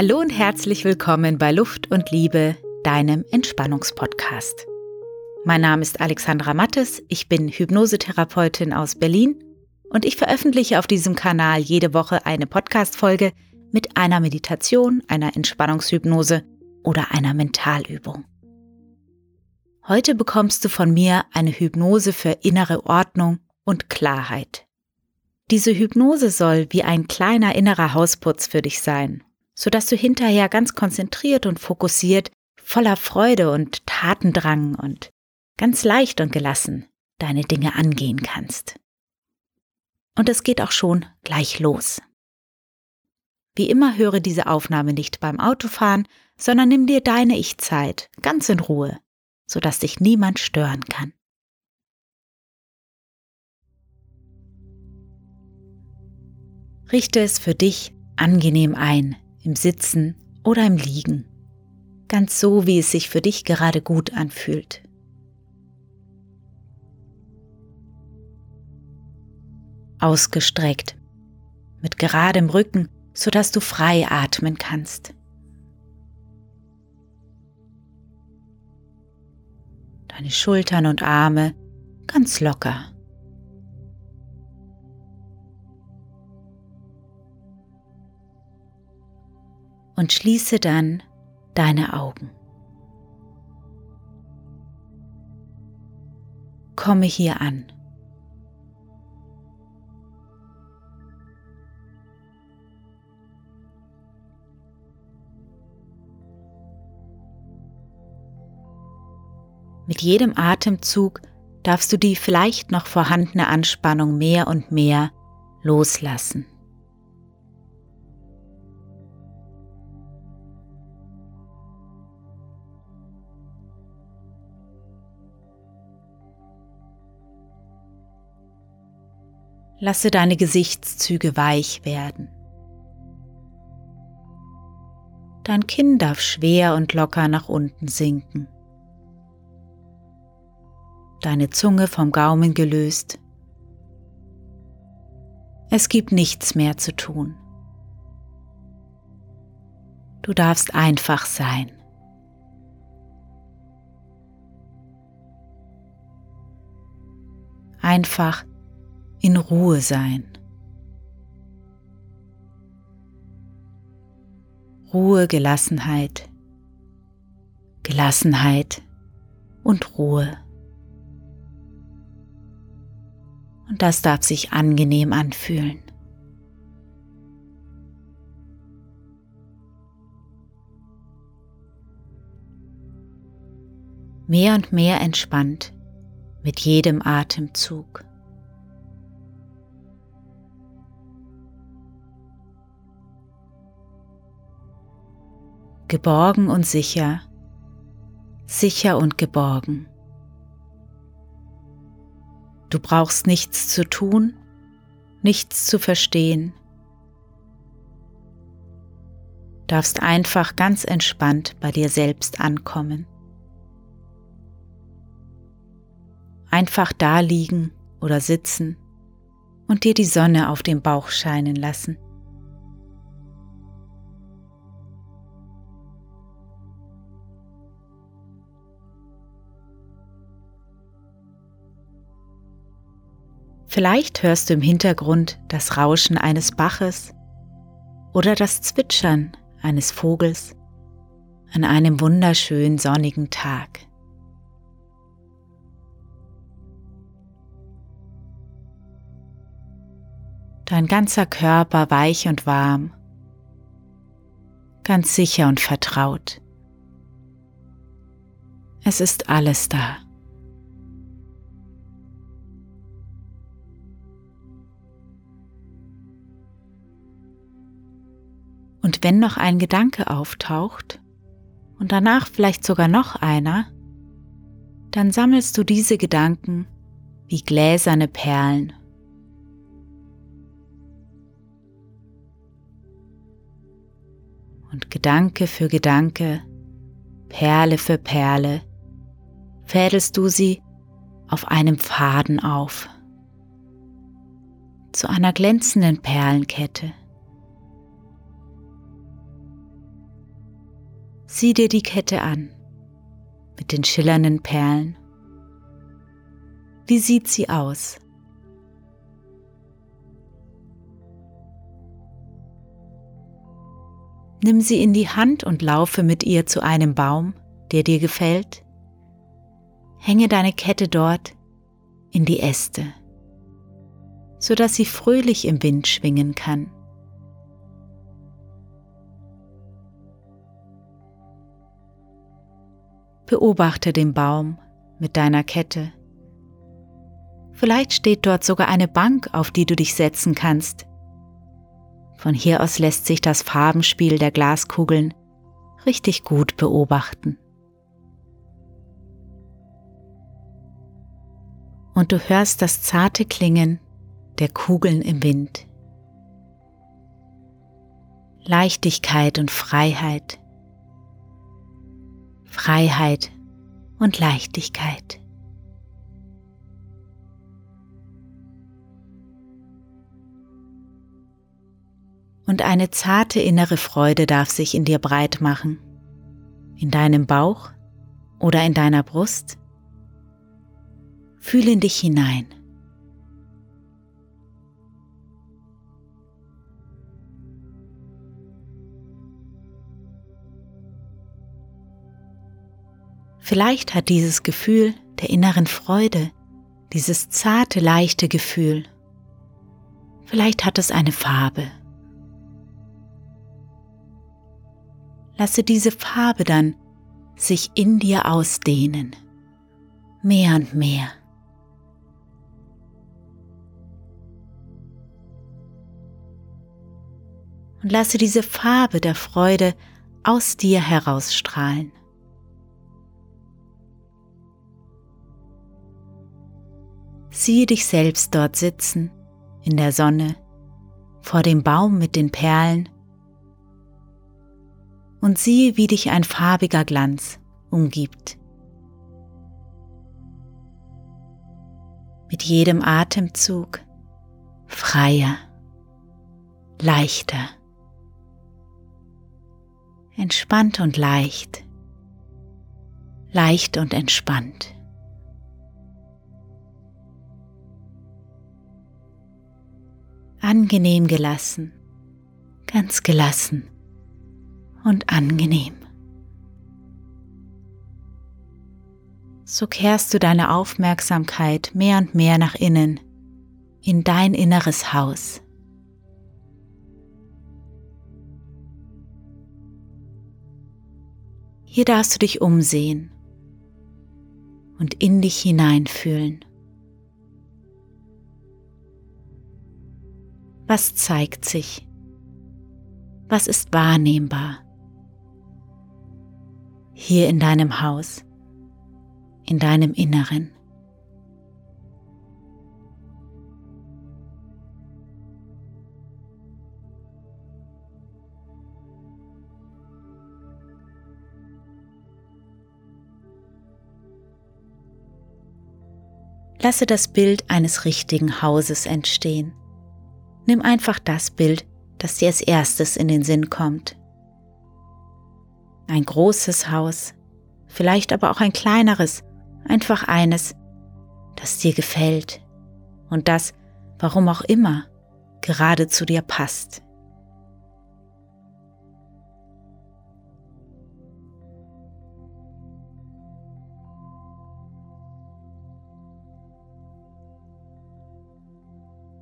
Hallo und herzlich willkommen bei Luft und Liebe, deinem Entspannungspodcast. Mein Name ist Alexandra Mattes, ich bin Hypnosetherapeutin aus Berlin und ich veröffentliche auf diesem Kanal jede Woche eine Podcast-Folge mit einer Meditation, einer Entspannungshypnose oder einer Mentalübung. Heute bekommst du von mir eine Hypnose für innere Ordnung und Klarheit. Diese Hypnose soll wie ein kleiner innerer Hausputz für dich sein, sodass du hinterher ganz konzentriert und fokussiert, voller Freude und Tatendrang und ganz leicht und gelassen deine Dinge angehen kannst. Und es geht auch schon gleich los. Wie immer höre diese Aufnahme nicht beim Autofahren, sondern nimm dir deine Ich-Zeit ganz in Ruhe, sodass dich niemand stören kann. Richte es für dich angenehm ein, im Sitzen oder im Liegen, ganz so, wie es sich für dich gerade gut anfühlt. Ausgestreckt, mit geradem Rücken, sodass du frei atmen kannst. Deine Schultern und Arme ganz locker. Und schließe dann deine Augen. Komme hier an. Mit jedem Atemzug darfst du die vielleicht noch vorhandene Anspannung mehr und mehr loslassen. Lasse deine Gesichtszüge weich werden. Dein Kinn darf schwer und locker nach unten sinken. Deine Zunge vom Gaumen gelöst. Es gibt nichts mehr zu tun. Du darfst einfach sein. Einfach in Ruhe sein. Ruhe, Gelassenheit, Gelassenheit und Ruhe. Und das darf sich angenehm anfühlen. Mehr und mehr entspannt mit jedem Atemzug. Geborgen und sicher, sicher und geborgen. Du brauchst nichts zu tun, nichts zu verstehen, darfst einfach ganz entspannt bei dir selbst ankommen. Einfach da liegen oder sitzen und dir die Sonne auf dem Bauch scheinen lassen. Vielleicht hörst du im Hintergrund das Rauschen eines Baches oder das Zwitschern eines Vogels an einem wunderschönen sonnigen Tag. Dein ganzer Körper weich und warm, ganz sicher und vertraut. Es ist alles da. Und wenn noch ein Gedanke auftaucht und danach vielleicht sogar noch einer, dann sammelst du diese Gedanken wie gläserne Perlen. Und Gedanke für Gedanke, Perle für Perle, fädelst du sie auf einem Faden auf, zu einer glänzenden Perlenkette. Sieh dir die Kette an mit den schillernden Perlen. Wie sieht sie aus? Nimm sie in die Hand und laufe mit ihr zu einem Baum, der dir gefällt. Hänge deine Kette dort in die Äste, sodass sie fröhlich im Wind schwingen kann. Beobachte den Baum mit deiner Kette. Vielleicht steht dort sogar eine Bank, auf die du dich setzen kannst. Von hier aus lässt sich das Farbenspiel der Glaskugeln richtig gut beobachten. Und du hörst das zarte Klingen der Kugeln im Wind. Leichtigkeit und Freiheit Freiheit und Leichtigkeit. Und eine zarte innere Freude darf sich in dir breit machen, in deinem Bauch oder in deiner Brust. Fühle in dich hinein. Vielleicht hat dieses Gefühl der inneren Freude, dieses zarte, leichte Gefühl, vielleicht hat es eine Farbe. Lasse diese Farbe dann sich in dir ausdehnen, mehr und mehr. Und lasse diese Farbe der Freude aus dir herausstrahlen. Siehe dich selbst dort sitzen, in der Sonne, vor dem Baum mit den Perlen und siehe, wie dich ein farbiger Glanz umgibt. Mit jedem Atemzug freier, leichter, entspannt und leicht, leicht und entspannt. Angenehm gelassen, ganz gelassen und angenehm. So kehrst du deine Aufmerksamkeit mehr und mehr nach innen, in dein inneres Haus. Hier darfst du dich umsehen und in dich hineinfühlen. Was zeigt sich? Was ist wahrnehmbar? Hier in deinem Haus, in deinem Inneren. Lasse das Bild eines richtigen Hauses entstehen. Nimm einfach das Bild, das dir als erstes in den Sinn kommt. Ein großes Haus, vielleicht aber auch ein kleineres, einfach eines, das dir gefällt und das, warum auch immer, gerade zu dir passt.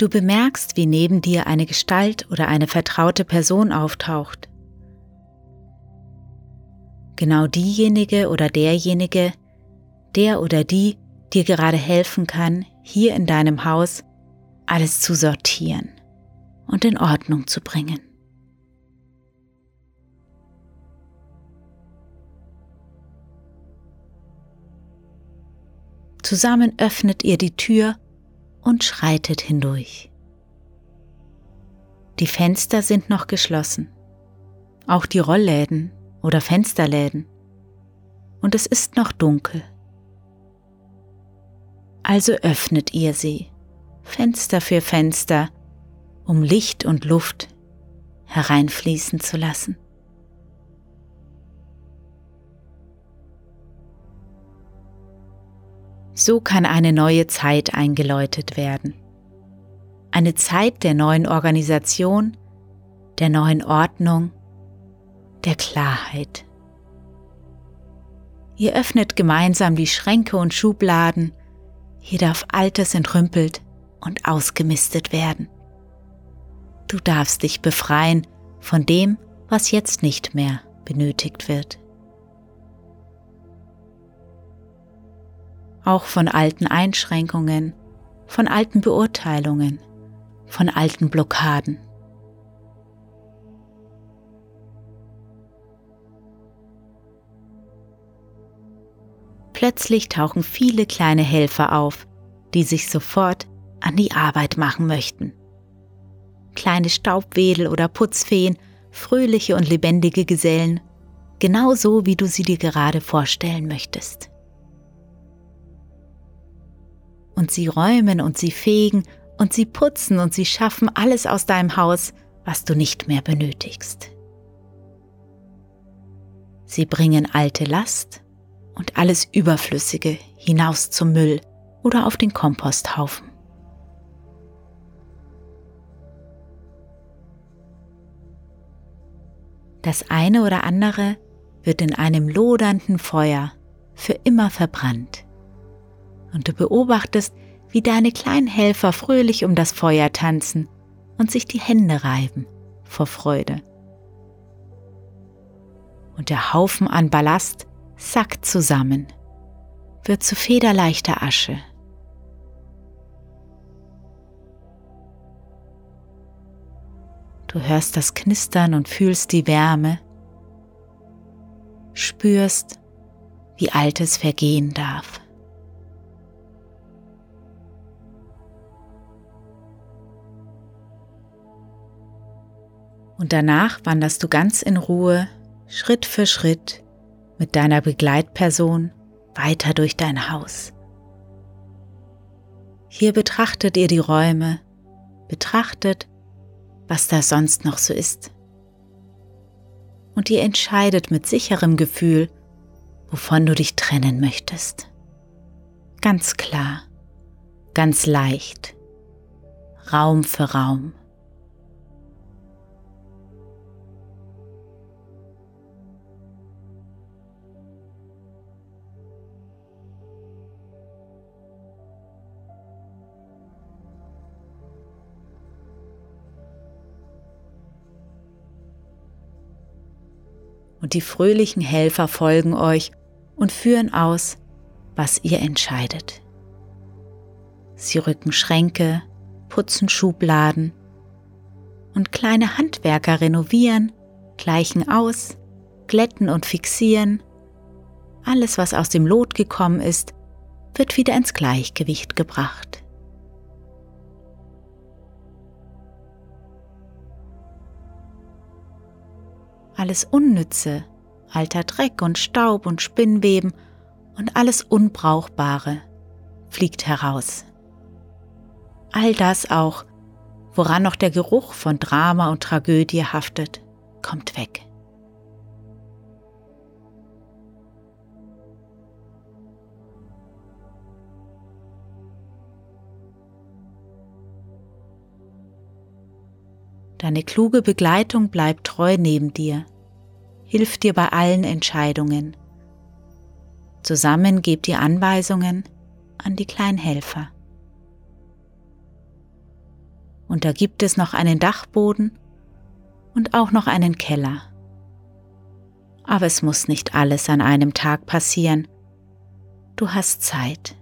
Du bemerkst, wie neben dir eine Gestalt oder eine vertraute Person auftaucht. Genau diejenige oder derjenige, der oder die dir gerade helfen kann, hier in deinem Haus alles zu sortieren und in Ordnung zu bringen. Zusammen öffnet ihr die Tür und schreitet hindurch. Die Fenster sind noch geschlossen, auch die Rollläden oder Fensterläden, und es ist noch dunkel. Also öffnet ihr sie, Fenster für Fenster, um Licht und Luft hereinfließen zu lassen. So kann eine neue Zeit eingeläutet werden. Eine Zeit der neuen Organisation, der neuen Ordnung, der Klarheit. Ihr öffnet gemeinsam die Schränke und Schubladen, hier darf Altes entrümpelt und ausgemistet werden. Du darfst dich befreien von dem, was jetzt nicht mehr benötigt wird. Auch von alten Einschränkungen, von alten Beurteilungen, von alten Blockaden. Plötzlich tauchen viele kleine Helfer auf, die sich sofort an die Arbeit machen möchten. Kleine Staubwedel oder Putzfeen, fröhliche und lebendige Gesellen, genauso wie du sie dir gerade vorstellen möchtest. Und sie räumen und sie fegen und sie putzen und sie schaffen alles aus deinem Haus, was du nicht mehr benötigst. Sie bringen alte Last und alles Überflüssige hinaus zum Müll oder auf den Komposthaufen. Das eine oder andere wird in einem lodernden Feuer für immer verbrannt. Und du beobachtest, wie deine kleinen Helfer fröhlich um das Feuer tanzen und sich die Hände reiben vor Freude. Und der Haufen an Ballast sackt zusammen, wird zu federleichter Asche. Du hörst das Knistern und fühlst die Wärme, spürst, wie Altes vergehen darf. Und danach wanderst du ganz in Ruhe, Schritt für Schritt, mit deiner Begleitperson weiter durch dein Haus. Hier betrachtet ihr die Räume, betrachtet, was da sonst noch so ist. Und ihr entscheidet mit sicherem Gefühl, wovon du dich trennen möchtest. Ganz klar, ganz leicht, Raum für Raum. Und die fröhlichen Helfer folgen euch und führen aus, was ihr entscheidet. Sie rücken Schränke, putzen Schubladen und kleine Handwerker renovieren, gleichen aus, glätten und fixieren. Alles, was aus dem Lot gekommen ist, wird wieder ins Gleichgewicht gebracht. Alles Unnütze, alter Dreck und Staub und Spinnweben und alles Unbrauchbare fliegt heraus. All das auch, woran noch der Geruch von Drama und Tragödie haftet, kommt weg. Deine kluge Begleitung bleibt treu neben dir, hilft dir bei allen Entscheidungen. Zusammen gebt ihr Anweisungen an die kleinen Helfer. Und da gibt es noch einen Dachboden und auch noch einen Keller. Aber es muss nicht alles an einem Tag passieren. Du hast Zeit.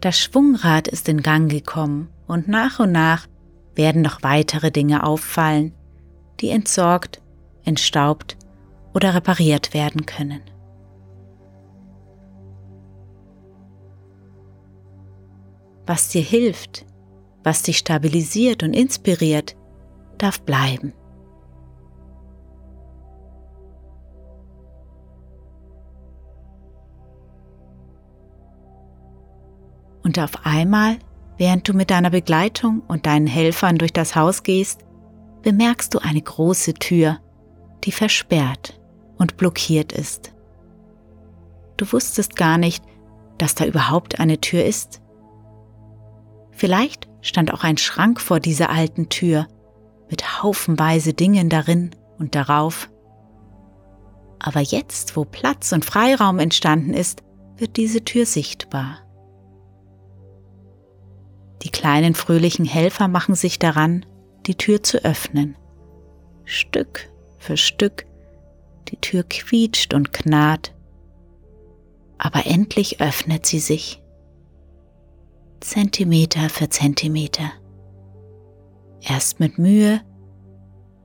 Das Schwungrad ist in Gang gekommen und nach und nach werden noch weitere Dinge auffallen, die entsorgt, entstaubt oder repariert werden können. Was dir hilft, was dich stabilisiert und inspiriert, darf bleiben. Und auf einmal, während du mit deiner Begleitung und deinen Helfern durch das Haus gehst, bemerkst du eine große Tür, die versperrt und blockiert ist. Du wusstest gar nicht, dass da überhaupt eine Tür ist. Vielleicht stand auch ein Schrank vor dieser alten Tür mit haufenweise Dingen darin und darauf. Aber jetzt, wo Platz und Freiraum entstanden ist, wird diese Tür sichtbar. Die kleinen fröhlichen Helfer machen sich daran, die Tür zu öffnen. Stück für Stück, die Tür quietscht und knarrt, aber endlich öffnet sie sich. Zentimeter für Zentimeter. Erst mit Mühe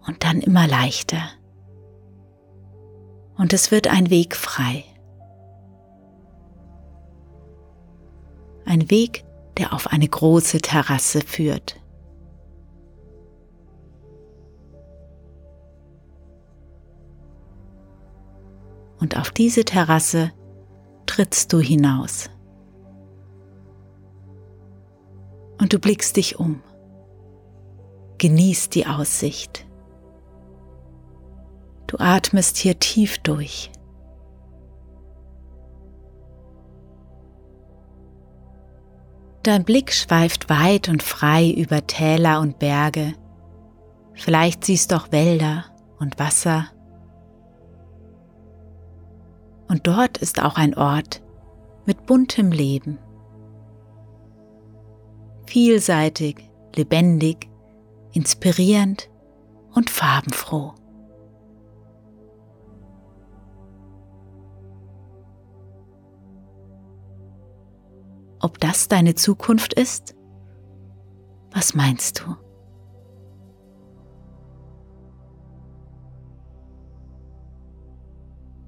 und dann immer leichter. Und es wird ein Weg frei. Ein Weg, der auf eine große Terrasse führt. Und auf diese Terrasse trittst du hinaus. Und du blickst dich um. Genieß die Aussicht. Du atmest hier tief durch. Dein Blick schweift weit und frei über Täler und Berge. Vielleicht siehst du auch Wälder und Wasser. Und dort ist auch ein Ort mit buntem Leben. Vielseitig, lebendig, inspirierend und farbenfroh. Ob das deine Zukunft ist? Was meinst du?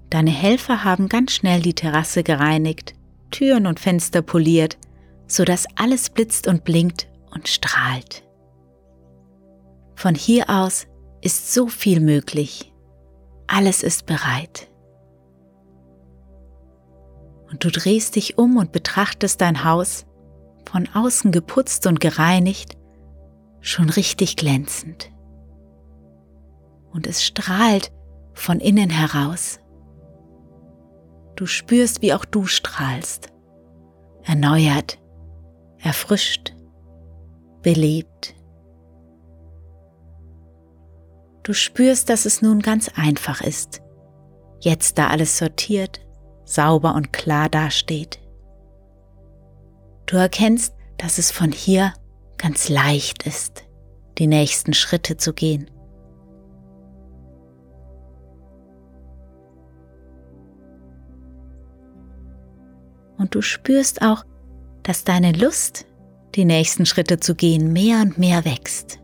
Deine Helfer haben ganz schnell die Terrasse gereinigt, Türen und Fenster poliert, sodass alles blitzt und blinkt und strahlt. Von hier aus ist so viel möglich. Alles ist bereit und du drehst dich um und betrachtest dein Haus, von außen geputzt und gereinigt, schon richtig glänzend. Und es strahlt von innen heraus. Du spürst, wie auch du strahlst, erneuert, erfrischt, belebt. Du spürst, dass es nun ganz einfach ist, jetzt da alles sortiert, sauber und klar dasteht. Du erkennst, dass es von hier ganz leicht ist, die nächsten Schritte zu gehen. Und du spürst auch, dass deine Lust, die nächsten Schritte zu gehen, mehr und mehr wächst.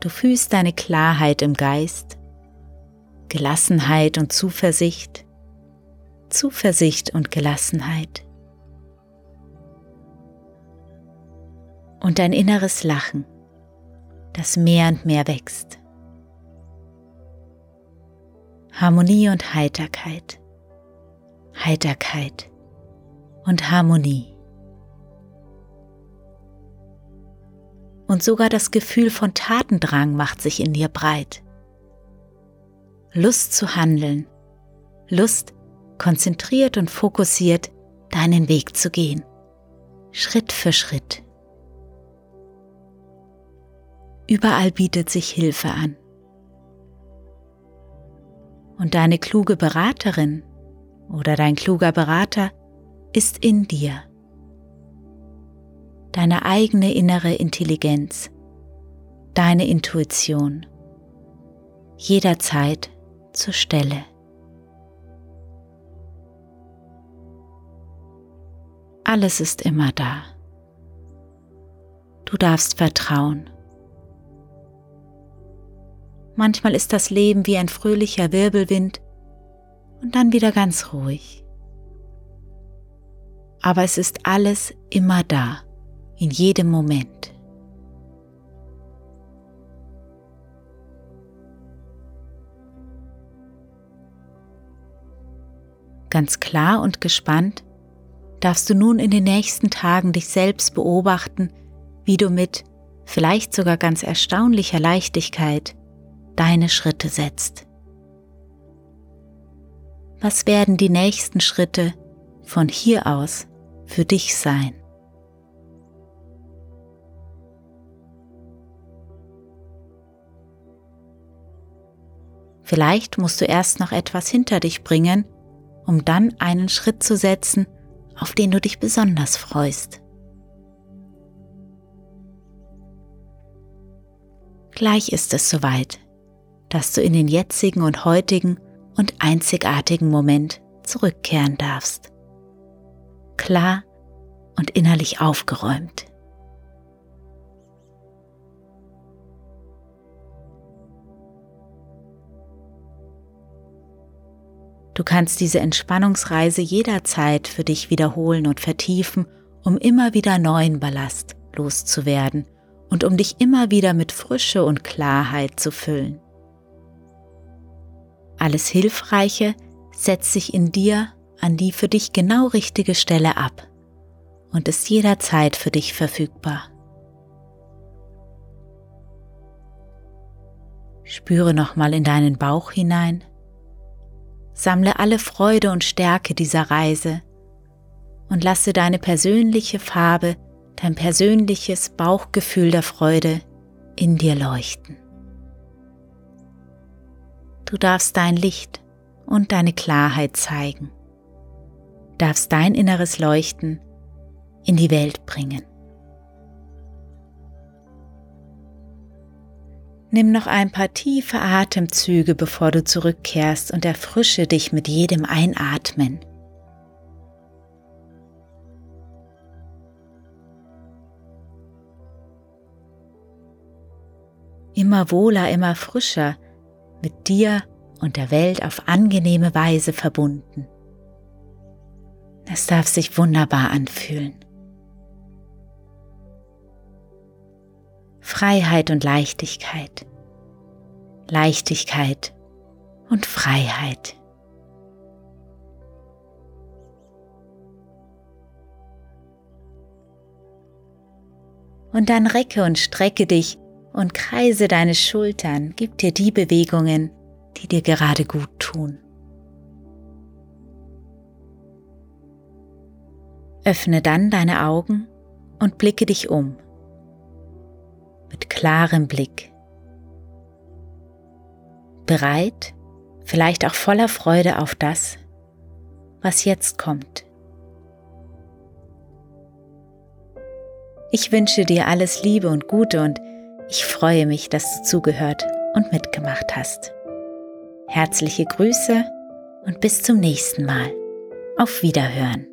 Du fühlst deine Klarheit im Geist Gelassenheit und Zuversicht, Zuversicht und Gelassenheit. Und dein inneres Lachen, das mehr und mehr wächst. Harmonie und Heiterkeit, Heiterkeit und Harmonie. Und sogar das Gefühl von Tatendrang macht sich in dir breit. Lust zu handeln, Lust, konzentriert und fokussiert deinen Weg zu gehen, Schritt für Schritt. Überall bietet sich Hilfe an. Und deine kluge Beraterin oder dein kluger Berater ist in dir. Deine eigene innere Intelligenz, deine Intuition, jederzeit zur Stelle. Alles ist immer da. Du darfst vertrauen. Manchmal ist das Leben wie ein fröhlicher Wirbelwind und dann wieder ganz ruhig. Aber es ist alles immer da, in jedem Moment. Ganz klar und gespannt darfst du nun in den nächsten Tagen dich selbst beobachten, wie du mit vielleicht sogar ganz erstaunlicher Leichtigkeit deine Schritte setzt. was werden die nächsten Schritte von hier aus für dich sein? Vielleicht musst du erst noch etwas hinter dich bringen, um dann einen Schritt zu setzen, auf den du dich besonders freust. Gleich ist es soweit, dass du in den jetzigen und heutigen und einzigartigen Moment zurückkehren darfst. Klar und innerlich aufgeräumt. Du kannst diese Entspannungsreise jederzeit für dich wiederholen und vertiefen, um immer wieder neuen Ballast loszuwerden und um dich immer wieder mit Frische und Klarheit zu füllen. Alles Hilfreiche setzt sich in dir an die für dich genau richtige Stelle ab und ist jederzeit für dich verfügbar. Spüre nochmal in deinen Bauch hinein Sammle alle Freude und Stärke dieser Reise und lasse deine persönliche Farbe, dein persönliches Bauchgefühl der Freude in dir leuchten. Du darfst dein Licht und deine Klarheit zeigen, darfst dein inneres Leuchten in die Welt bringen. Nimm noch ein paar tiefe Atemzüge, bevor du zurückkehrst und erfrische dich mit jedem Einatmen. Immer wohler, immer frischer, mit dir und der Welt auf angenehme Weise verbunden. Es darf sich wunderbar anfühlen. Freiheit und Leichtigkeit, Leichtigkeit und Freiheit. Und dann recke und strecke dich und kreise deine Schultern, gib dir die Bewegungen, die dir gerade gut tun. Öffne dann deine Augen und blicke dich um mit klarem Blick. Bereit, vielleicht auch voller Freude auf das, was jetzt kommt. Ich wünsche dir alles Liebe und Gute und ich freue mich, dass du zugehört und mitgemacht hast. Herzliche Grüße und bis zum nächsten Mal. Auf Wiederhören.